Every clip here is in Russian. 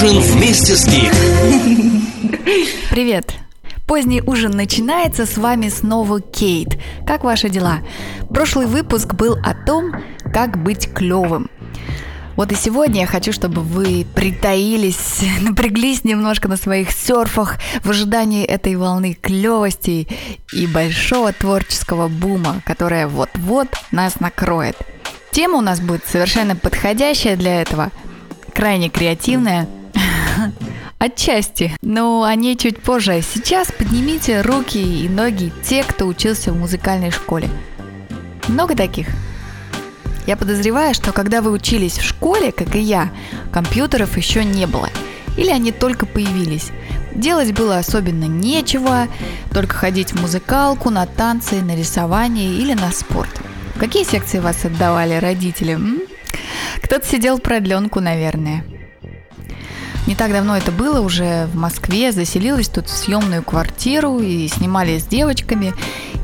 ужин вместе с Гик. Привет! Поздний ужин начинается, с вами снова Кейт. Как ваши дела? Прошлый выпуск был о том, как быть клевым. Вот и сегодня я хочу, чтобы вы притаились, напряглись немножко на своих серфах в ожидании этой волны клевости и большого творческого бума, которая вот-вот нас накроет. Тема у нас будет совершенно подходящая для этого, крайне креативная, Отчасти, но о ней чуть позже. Сейчас поднимите руки и ноги те, кто учился в музыкальной школе. Много таких? Я подозреваю, что когда вы учились в школе, как и я, компьютеров еще не было. Или они только появились. Делать было особенно нечего, только ходить в музыкалку, на танцы, на рисование или на спорт. Какие секции вас отдавали родители? Кто-то сидел в продленку, наверное. Не так давно это было, уже в Москве, заселилась тут в съемную квартиру и снимали с девочками.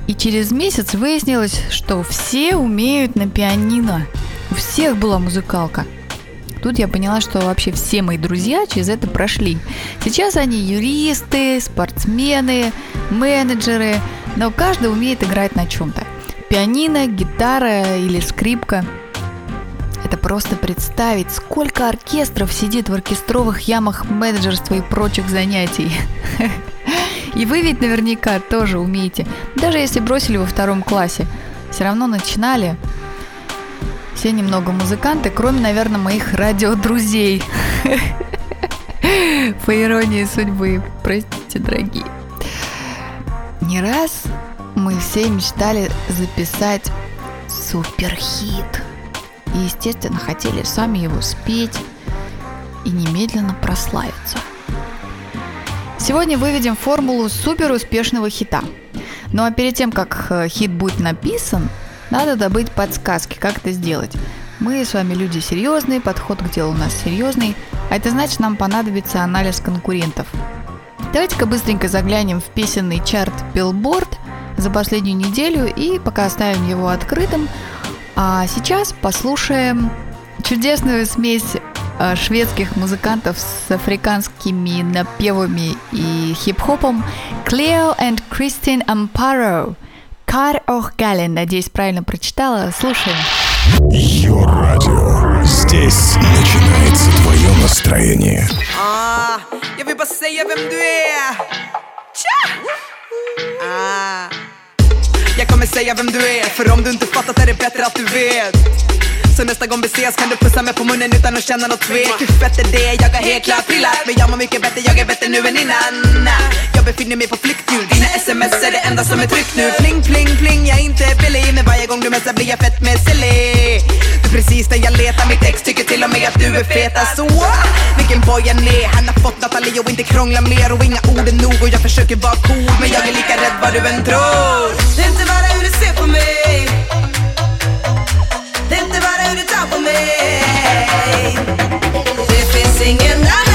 И через месяц выяснилось, что все умеют на пианино. У всех была музыкалка. Тут я поняла, что вообще все мои друзья через это прошли. Сейчас они юристы, спортсмены, менеджеры, но каждый умеет играть на чем-то. Пианино, гитара или скрипка – это просто представить, сколько оркестров сидит в оркестровых ямах менеджерства и прочих занятий. И вы ведь наверняка тоже умеете. Даже если бросили во втором классе, все равно начинали. Все немного музыканты, кроме, наверное, моих радиодрузей. По иронии судьбы. Простите, дорогие. Не раз мы все мечтали записать суперхит – и, естественно, хотели сами его спеть и немедленно прославиться. Сегодня выведем формулу супер успешного хита. Ну а перед тем, как э, хит будет написан, надо добыть подсказки, как это сделать. Мы с вами люди серьезные, подход к делу у нас серьезный, а это значит, нам понадобится анализ конкурентов. Давайте-ка быстренько заглянем в песенный чарт Billboard за последнюю неделю и пока оставим его открытым, а сейчас послушаем чудесную смесь э, шведских музыкантов с африканскими напевами и хип-хопом Cleo and Christine Amparo. Кар Ох Гален, надеюсь, правильно прочитала. Слушаем. Йо радио. Здесь начинается твое настроение. Ah, jag vill bara säga vem Jag kommer säga vem du är, för om du inte fattat är det bättre att du vet. Så nästa gång vi ses kan du pussa mig på munnen utan att känna något tvek Hur fett är det? Jag har helt klart trillat Men jag mår mycket bättre, jag är bättre nu än innan. Jag befinner mig på flykt nu Dina sms är det enda som är tryckt nu. Pling, pling, pling, jag är inte billig Men varje gång du messar blir jag fett med silly precis när jag letar, mitt ex tycker till och med att du är fetast Så vilken boy han är Han har fått Nathalie och inte krångla mer. Och inga ord är nog och jag försöker vara cool. Men jag är lika rädd vad du än tror. Det är inte bara hur du ser på mig. Det är inte bara hur du tar på mig. Det finns ingen annan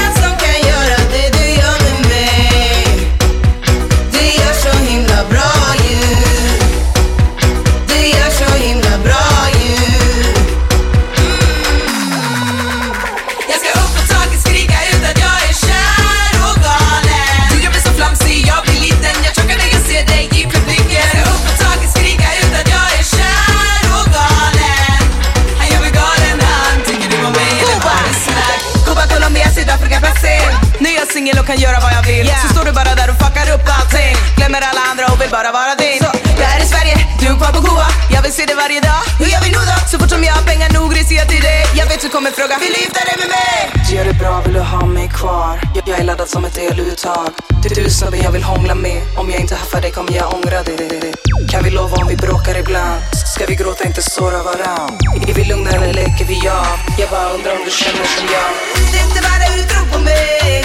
Du kommer fråga, vill du gifta dig med mig? Du gör det bra, vill du ha mig kvar? Jag, jag är laddad som ett eluttag Du, du snubben jag vill hångla med Om jag inte haffar dig kommer jag ångra det Kan vi lova om vi bråkar ibland? Ska vi gråta, inte såra varann? Är vi lugna eller leker vi av? Jag bara undrar om du känner som jag Det är inte bara hur du tror på mig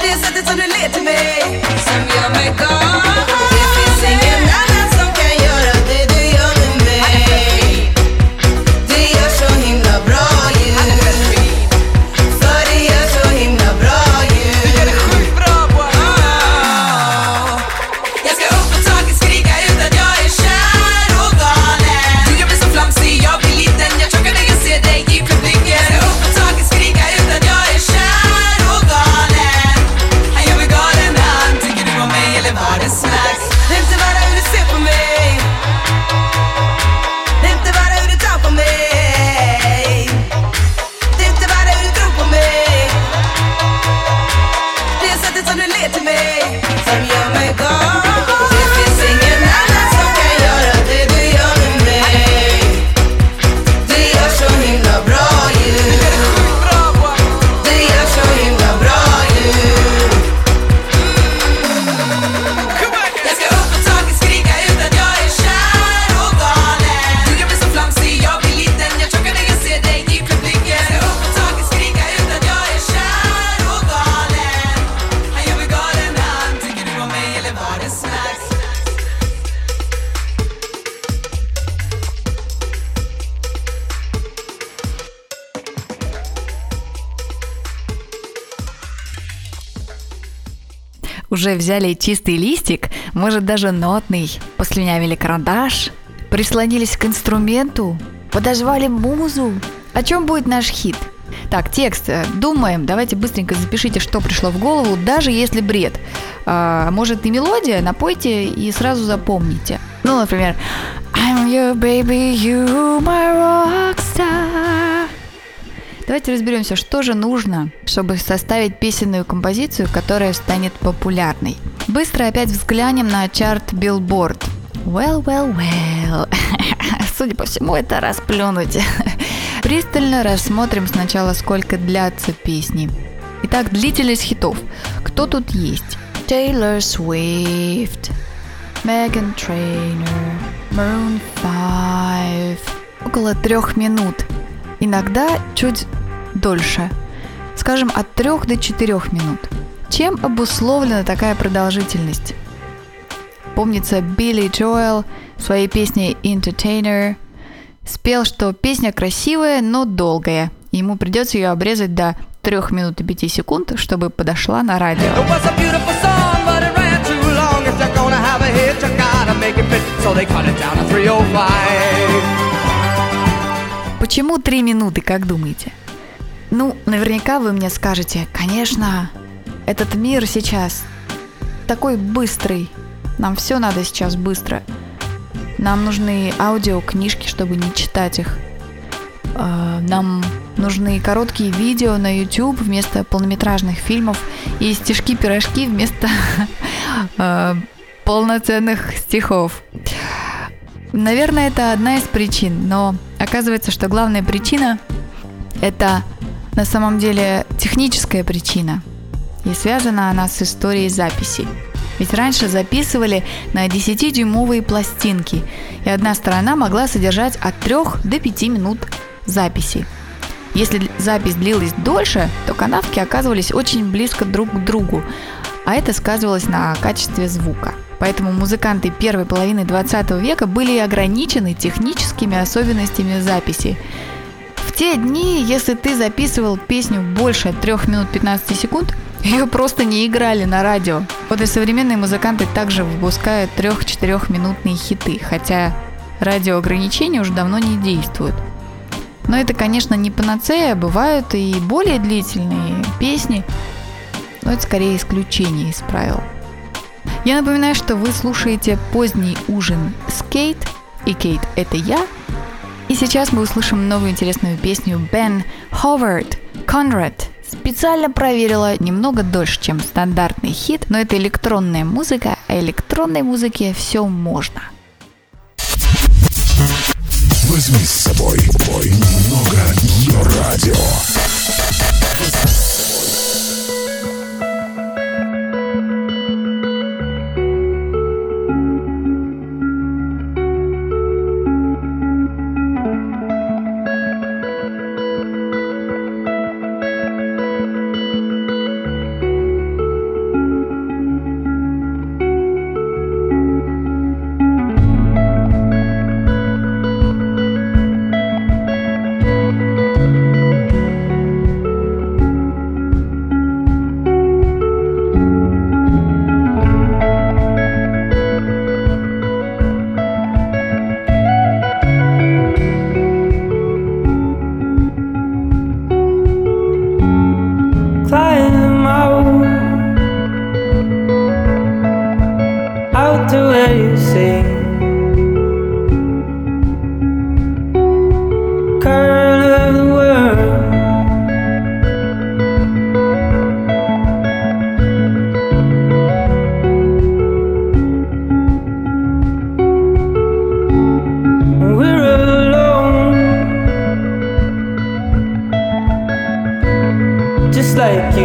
Det är sättet som du ler till mig Som gör mig galen Det finns ingen уже взяли чистый листик, может даже нотный, послюнявили карандаш, прислонились к инструменту, подозвали музу. О чем будет наш хит? Так, текст. Э, думаем. Давайте быстренько запишите, что пришло в голову, даже если бред. А, может и мелодия, напойте и сразу запомните. Ну, например, I'm your baby, you my rockstar. Давайте разберемся, что же нужно, чтобы составить песенную композицию, которая станет популярной. Быстро опять взглянем на чарт Billboard. Well, well, well. Судя по всему, это расплюнуть. Пристально рассмотрим сначала, сколько длятся песни. Itак, длительность хитов. Кто тут есть? Taylor Swift, Megan Trainor, Maroon 5. Около трех минут. Иногда чуть дольше. Скажем, от трех до четырех минут. Чем обусловлена такая продолжительность? Помнится, Билли Джоэл в своей песне «Entertainer» спел, что песня красивая, но долгая. Ему придется ее обрезать до 3 минут и 5 секунд, чтобы подошла на радио. Почему 3 минуты, как думаете? Ну, наверняка вы мне скажете, конечно, этот мир сейчас такой быстрый, нам все надо сейчас быстро – нам нужны аудиокнижки, чтобы не читать их. А, нам нужны короткие видео на YouTube вместо полнометражных фильмов и стишки-пирожки вместо а, полноценных стихов. Наверное, это одна из причин, но оказывается, что главная причина – это на самом деле техническая причина, и связана она с историей записи. Ведь раньше записывали на 10-дюймовые пластинки, и одна сторона могла содержать от 3 до 5 минут записи. Если запись длилась дольше, то канавки оказывались очень близко друг к другу, а это сказывалось на качестве звука. Поэтому музыканты первой половины 20 века были ограничены техническими особенностями записи. В те дни, если ты записывал песню больше 3 минут 15 секунд, ее просто не играли на радио. Вот и современные музыканты также выпускают 3-4 минутные хиты, хотя радиоограничения уже давно не действуют. Но это, конечно, не панацея, бывают и более длительные песни, но это скорее исключение из правил. Я напоминаю, что вы слушаете поздний ужин с Кейт, и Кейт – это я. И сейчас мы услышим новую интересную песню Бен Ховард «Conrad» Специально проверила немного дольше, чем стандартный хит, но это электронная музыка, а электронной музыке все можно. Возьми с собой бой немного ее радио.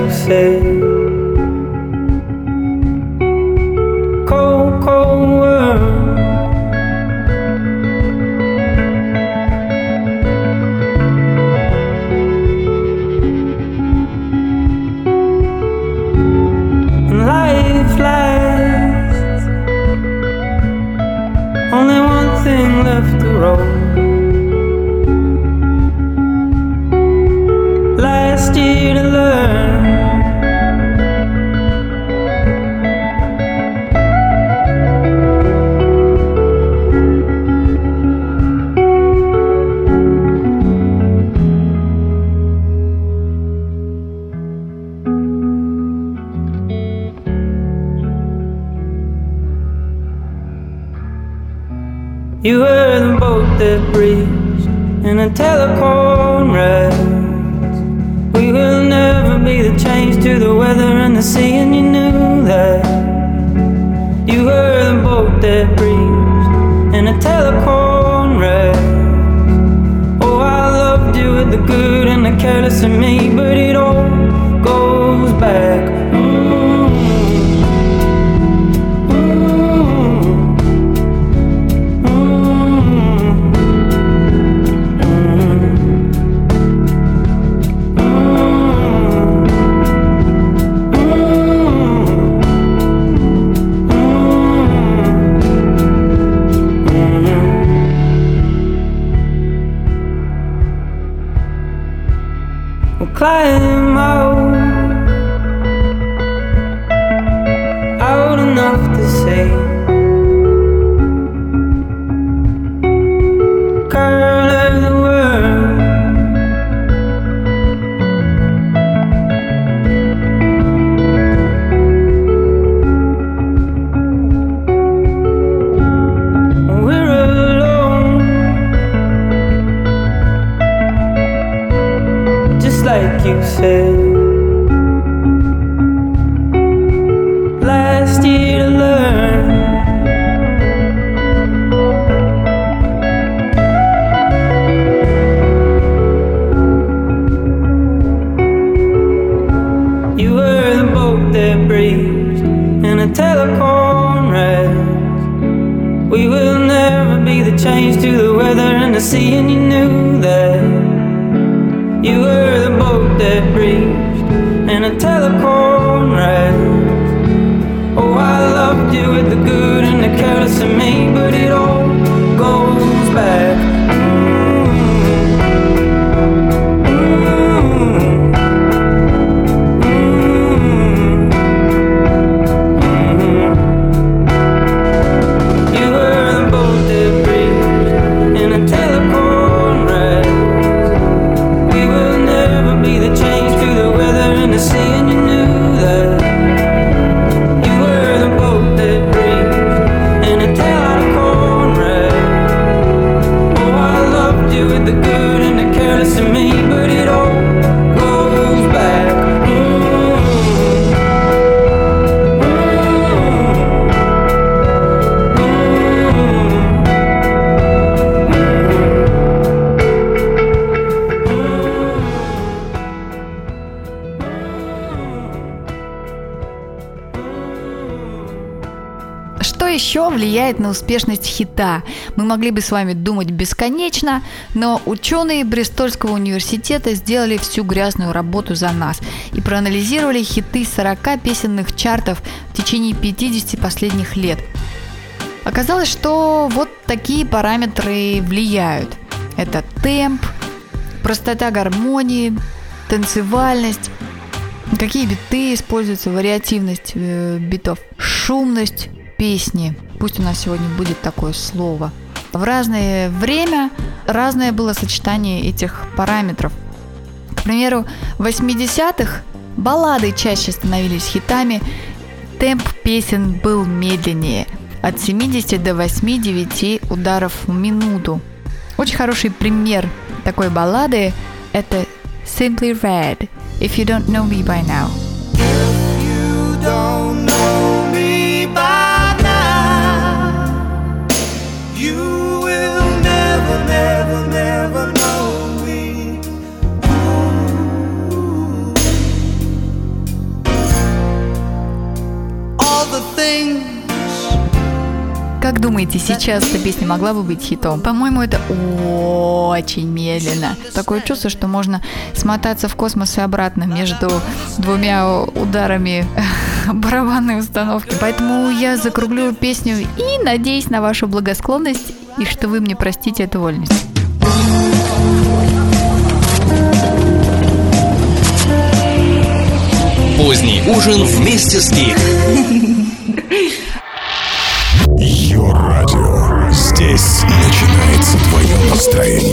Say. You were the boat that breached in a telephone rest. We will never be the change to the weather and the sea, and you knew that. You were the boat that breached in a telephone rest. Oh, I loved you with the good and the careless in me, have to say. Goes back. Что еще влияет на успешность хита? Мы могли бы с вами думать бесконечно, но ученые Бристольского университета сделали всю грязную работу за нас и проанализировали хиты 40 песенных чартов в течение 50 последних лет. Оказалось, что вот такие параметры влияют. Это темп, простота гармонии, танцевальность, какие биты используются, вариативность э, битов, шумность песни. Пусть у нас сегодня будет такое слово. В разное время разное было сочетание этих параметров. К примеру, в 80-х баллады чаще становились хитами, темп песен был медленнее, от 70 до 8-9 ударов в минуту. Очень хороший пример такой баллады – это Simply Red, If You Don't Know Me By Now. you don't Как думаете, сейчас эта песня могла бы быть хитом? По-моему, это очень медленно. Такое чувство, что можно смотаться в космос и обратно между двумя ударами барабанной установки. Поэтому я закруглю песню и надеюсь на вашу благосклонность и что вы мне простите эту вольность. Поздний ужин вместе с Гик. Твое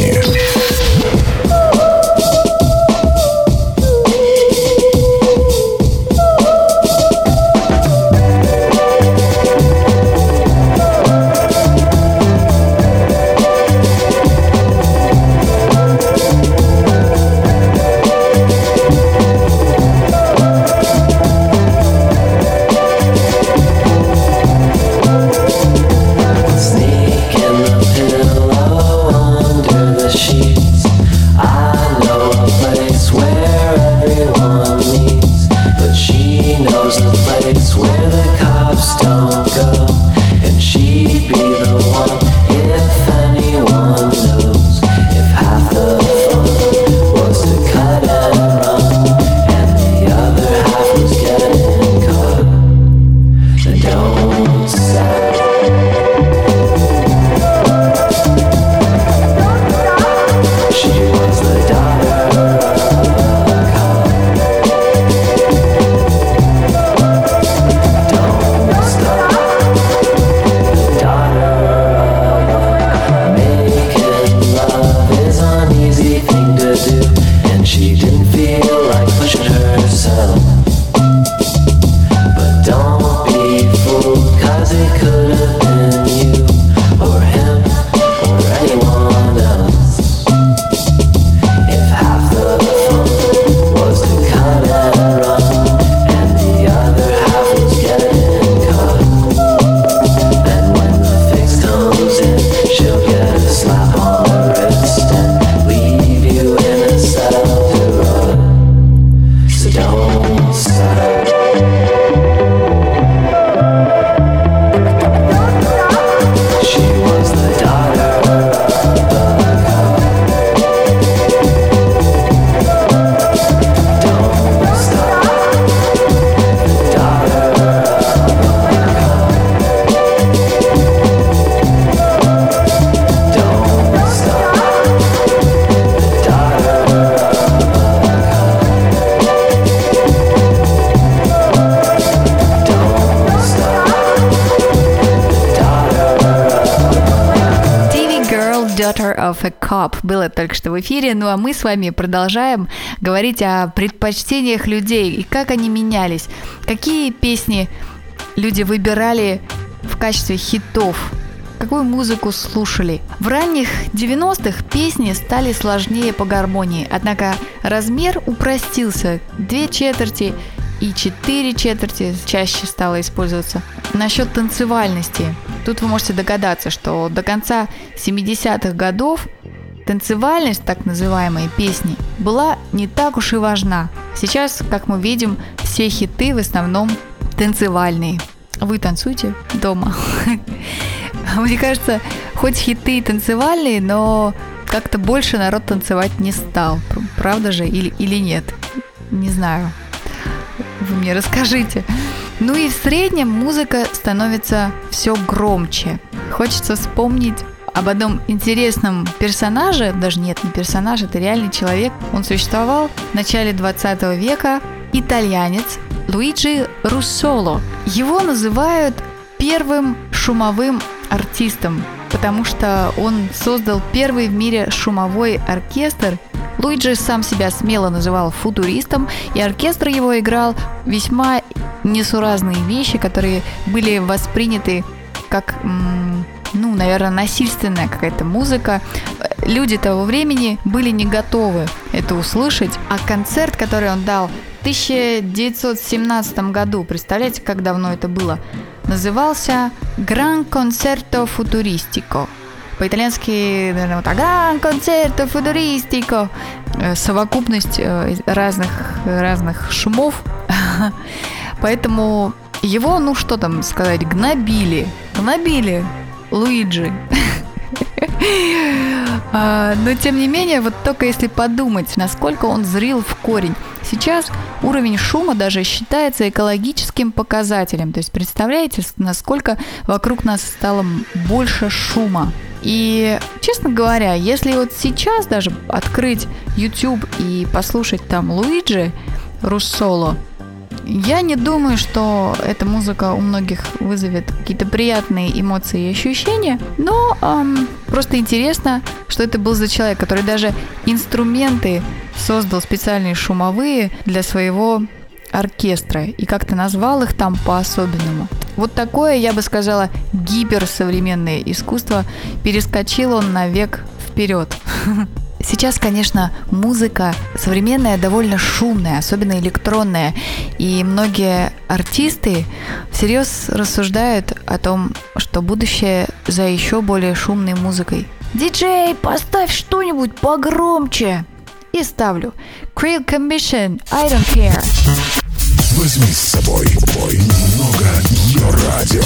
что в эфире. Ну а мы с вами продолжаем говорить о предпочтениях людей и как они менялись. Какие песни люди выбирали в качестве хитов какую музыку слушали. В ранних 90-х песни стали сложнее по гармонии, однако размер упростился. Две четверти и четыре четверти чаще стало использоваться. Насчет танцевальности. Тут вы можете догадаться, что до конца 70-х годов танцевальность так называемой песни была не так уж и важна. Сейчас, как мы видим, все хиты в основном танцевальные. Вы танцуете дома. Мне кажется, хоть хиты и танцевальные, но как-то больше народ танцевать не стал. Правда же или, или нет? Не знаю. Вы мне расскажите. Ну и в среднем музыка становится все громче. Хочется вспомнить об одном интересном персонаже, даже нет, не персонаж, это реальный человек. Он существовал в начале 20 века, итальянец Луиджи Руссоло. Его называют первым шумовым артистом, потому что он создал первый в мире шумовой оркестр. Луиджи сам себя смело называл футуристом, и оркестр его играл весьма несуразные вещи, которые были восприняты как, ну, наверное, насильственная какая-то музыка. Люди того времени были не готовы это услышать, а концерт, который он дал в 1917 году, представляете, как давно это было, назывался «Gran Concerto Futuristico». По-итальянски, наверное, вот так «Gran Concerto Futuristico». Э, совокупность э, разных, разных шумов. Поэтому его, ну что там сказать, гнобили. Гнобили Луиджи. А, но тем не менее, вот только если подумать, насколько он зрил в корень. Сейчас уровень шума даже считается экологическим показателем. То есть представляете, насколько вокруг нас стало больше шума. И, честно говоря, если вот сейчас даже открыть YouTube и послушать там Луиджи Руссоло, я не думаю, что эта музыка у многих вызовет какие-то приятные эмоции и ощущения, но эм, просто интересно, что это был за человек, который даже инструменты создал специальные шумовые для своего оркестра и как-то назвал их там по-особенному. Вот такое, я бы сказала, гиперсовременное искусство перескочил он на век вперед. Сейчас, конечно, музыка современная довольно шумная, особенно электронная. И многие артисты всерьез рассуждают о том, что будущее за еще более шумной музыкой. Диджей, поставь что-нибудь погромче. И ставлю. Creel Commission, I don't care. Возьми с собой бой немного ее радио.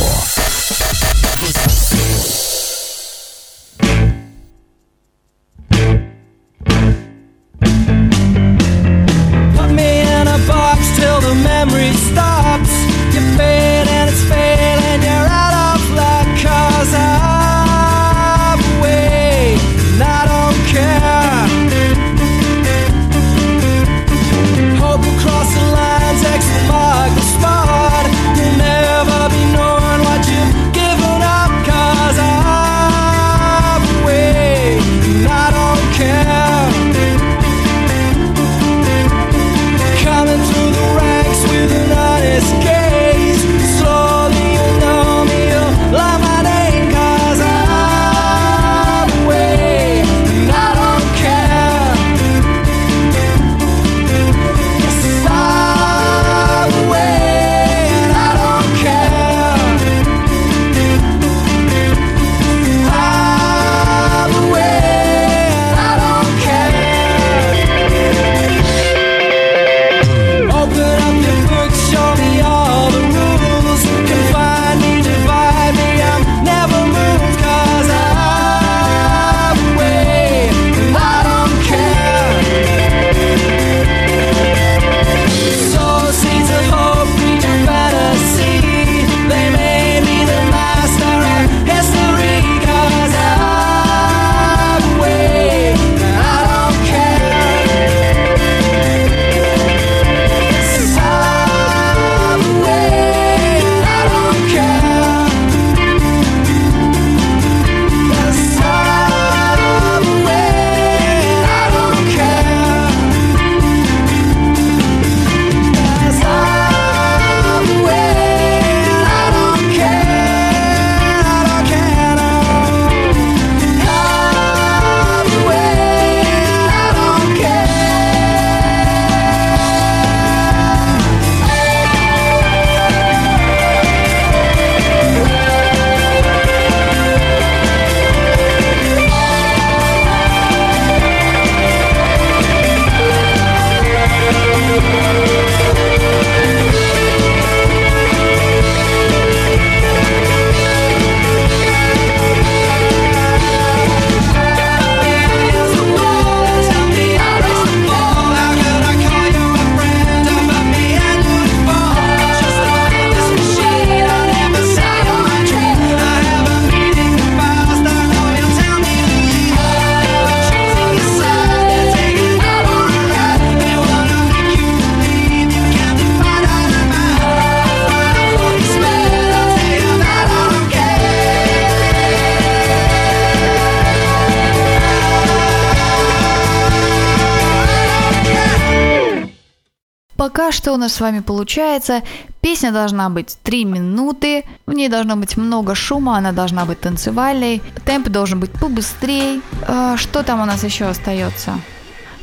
Пока что у нас с вами получается. Песня должна быть 3 минуты, в ней должно быть много шума, она должна быть танцевальной, темп должен быть побыстрее. А, что там у нас еще остается?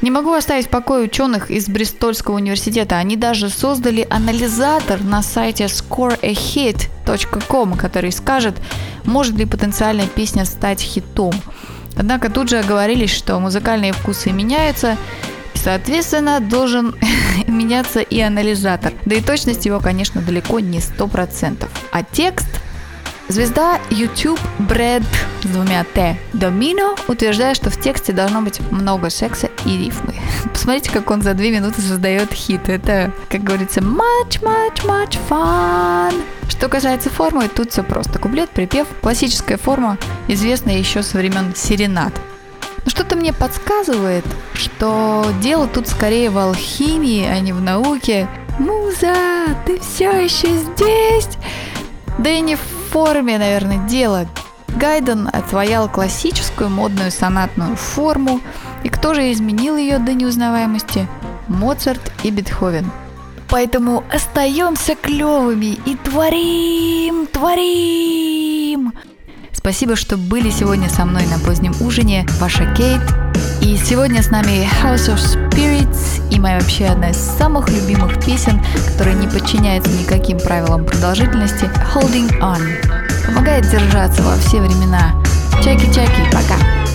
Не могу оставить в покое ученых из Бристольского университета. Они даже создали анализатор на сайте scoreahit.com, который скажет, может ли потенциальная песня стать хитом. Однако тут же оговорились, что музыкальные вкусы меняются, Соответственно, должен меняться и анализатор. Да и точность его, конечно, далеко не 100%. А текст Звезда YouTube Брэд с двумя Т Домино утверждает, что в тексте должно быть много секса и рифмы. Посмотрите, как он за две минуты создает хит. Это, как говорится, much, much, much fun. Что касается формы, тут все просто. Куплет, припев, классическая форма, известная еще со времен серенад. Но что-то мне подсказывает, что дело тут скорее в алхимии, а не в науке. Муза, ты все еще здесь? Да и не в форме, наверное, дело. Гайден отвоял классическую модную сонатную форму, и кто же изменил ее до неузнаваемости? Моцарт и Бетховен. Поэтому остаемся клевыми и творим, творим. Спасибо, что были сегодня со мной на позднем ужине. Ваша Кейт. И сегодня с нами House of Spirits и моя вообще одна из самых любимых песен, которая не подчиняется никаким правилам продолжительности Holding On. Помогает держаться во все времена. Чаки-чаки, пока!